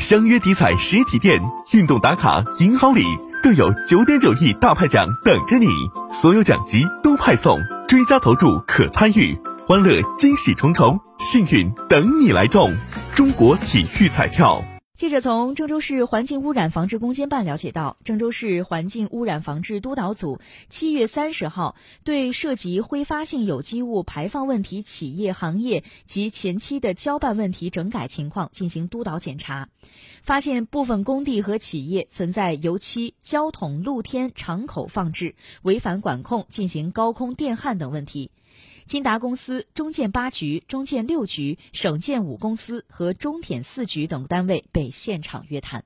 相约体彩实体店，运动打卡银好礼，更有九点九亿大派奖等着你，所有奖级都派送，追加投注可参与，欢乐惊喜重重，幸运等你来中！中国体育彩票。记者从郑州市环境污染防治攻坚办了解到，郑州市环境污染防治督导组七月三十号对涉及挥发性有机物排放问题企业行业及前期的交办问题整改情况进行督导检查，发现部分工地和企业存在油漆、胶桶露天敞口放置、违反管控进行高空电焊等问题。金达公司、中建八局、中建六局、省建五公司和中铁四局等单位被现场约谈。